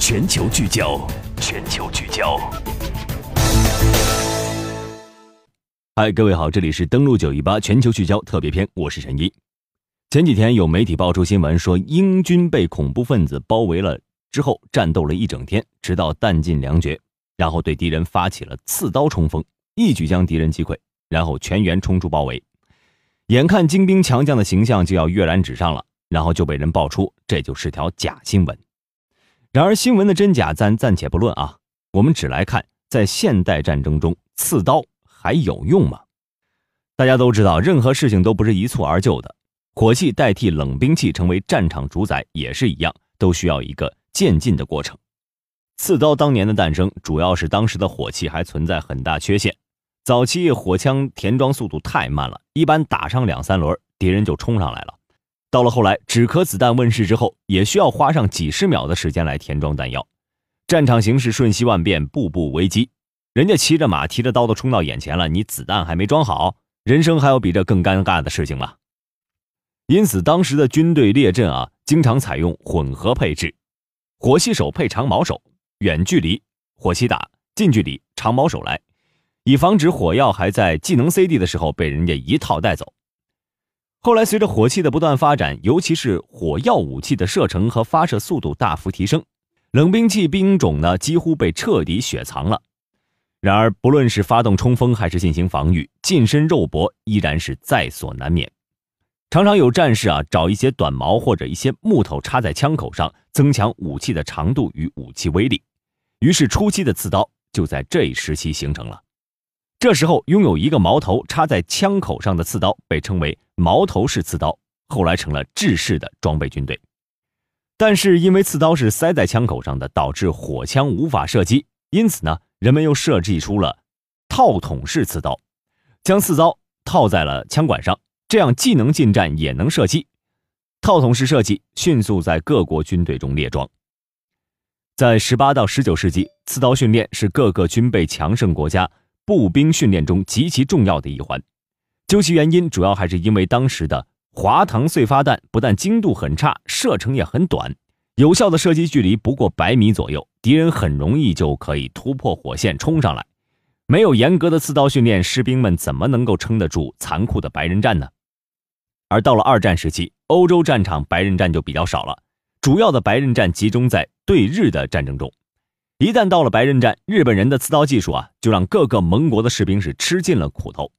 全球聚焦，全球聚焦。嗨，各位好，这里是登录九一八全球聚焦特别篇，我是陈一。前几天有媒体爆出新闻，说英军被恐怖分子包围了之后，战斗了一整天，直到弹尽粮绝，然后对敌人发起了刺刀冲锋，一举将敌人击溃，然后全员冲出包围。眼看精兵强将的形象就要跃然纸上了，然后就被人爆出这就是条假新闻。然而新闻的真假咱暂且不论啊，我们只来看在现代战争中刺刀还有用吗？大家都知道，任何事情都不是一蹴而就的，火器代替冷兵器成为战场主宰也是一样，都需要一个渐进的过程。刺刀当年的诞生，主要是当时的火器还存在很大缺陷。早期火枪填装速度太慢了，一般打上两三轮，敌人就冲上来了。到了后来，止壳子弹问世之后，也需要花上几十秒的时间来填装弹药。战场形势瞬息万变，步步危机，人家骑着马、提着刀都冲到眼前了，你子弹还没装好，人生还有比这更尴尬的事情吗？因此，当时的军队列阵啊，经常采用混合配置，火器手配长矛手，远距离火器打，近距离长矛手来。以防止火药还在技能 CD 的时候被人家一套带走。后来随着火器的不断发展，尤其是火药武器的射程和发射速度大幅提升，冷兵器兵种呢几乎被彻底雪藏了。然而，不论是发动冲锋还是进行防御，近身肉搏依然是在所难免。常常有战士啊找一些短矛或者一些木头插在枪口上，增强武器的长度与武器威力。于是初期的刺刀就在这一时期形成了。这时候，拥有一个矛头插在枪口上的刺刀被称为矛头式刺刀，后来成了制式的装备军队。但是，因为刺刀是塞在枪口上的，导致火枪无法射击，因此呢，人们又设计出了套筒式刺刀，将刺刀套在了枪管上，这样既能近战也能射击。套筒式设计迅速在各国军队中列装。在十八到十九世纪，刺刀训练是各个军备强盛国家。步兵训练中极其重要的一环，究其原因，主要还是因为当时的滑膛碎发弹不但精度很差，射程也很短，有效的射击距离不过百米左右，敌人很容易就可以突破火线冲上来。没有严格的刺刀训练，士兵们怎么能够撑得住残酷的白刃战呢？而到了二战时期，欧洲战场白刃战就比较少了，主要的白刃战集中在对日的战争中。一旦到了白刃战，日本人的刺刀技术啊，就让各个盟国的士兵是吃尽了苦头，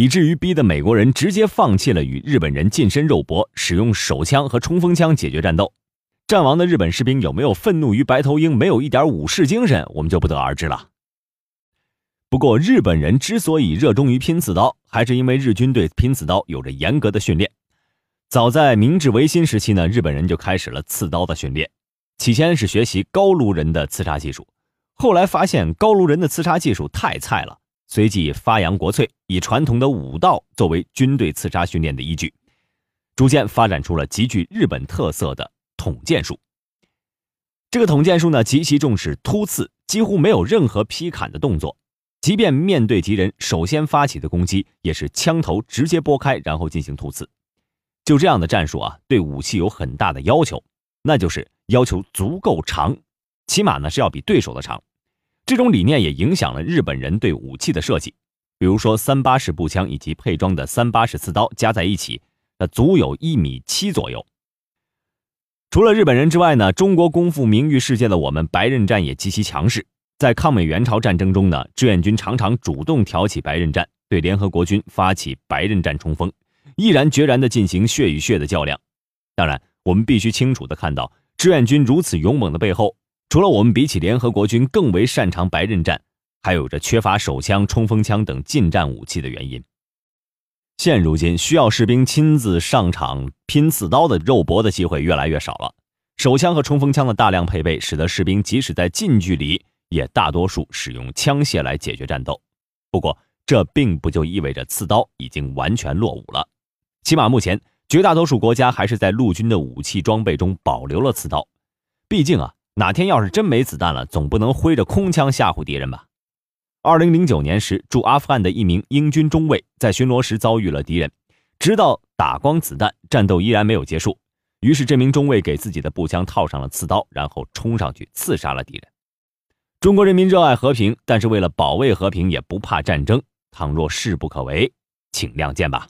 以至于逼得美国人直接放弃了与日本人近身肉搏，使用手枪和冲锋枪解决战斗。战亡的日本士兵有没有愤怒于白头鹰，没有一点武士精神，我们就不得而知了。不过，日本人之所以热衷于拼刺刀，还是因为日军对拼刺刀有着严格的训练。早在明治维新时期呢，日本人就开始了刺刀的训练。起先是学习高卢人的刺杀技术，后来发现高卢人的刺杀技术太菜了，随即发扬国粹，以传统的武道作为军队刺杀训练的依据，逐渐发展出了极具日本特色的捅剑术。这个捅剑术呢，极其重视突刺，几乎没有任何劈砍的动作，即便面对敌人首先发起的攻击，也是枪头直接拨开，然后进行突刺。就这样的战术啊，对武器有很大的要求，那就是。要求足够长，起码呢是要比对手的长。这种理念也影响了日本人对武器的设计。比如说，三八式步枪以及配装的三八式刺刀加在一起，那足有一米七左右。除了日本人之外呢，中国功夫名誉世界的我们，白刃战也极其强势。在抗美援朝战争中呢，志愿军常常主动挑起白刃战，对联合国军发起白刃战冲锋，毅然决然地进行血与血的较量。当然，我们必须清楚地看到。志愿军如此勇猛的背后，除了我们比起联合国军更为擅长白刃战，还有着缺乏手枪、冲锋枪等近战武器的原因。现如今，需要士兵亲自上场拼刺刀的肉搏的机会越来越少了。手枪和冲锋枪的大量配备，使得士兵即使在近距离，也大多数使用枪械来解决战斗。不过，这并不就意味着刺刀已经完全落伍了。起码目前。绝大多数国家还是在陆军的武器装备中保留了刺刀，毕竟啊，哪天要是真没子弹了，总不能挥着空枪吓唬敌人吧。二零零九年时，驻阿富汗的一名英军中尉在巡逻时遭遇了敌人，直到打光子弹，战斗依然没有结束。于是这名中尉给自己的步枪套上了刺刀，然后冲上去刺杀了敌人。中国人民热爱和平，但是为了保卫和平，也不怕战争。倘若势不可为，请亮剑吧。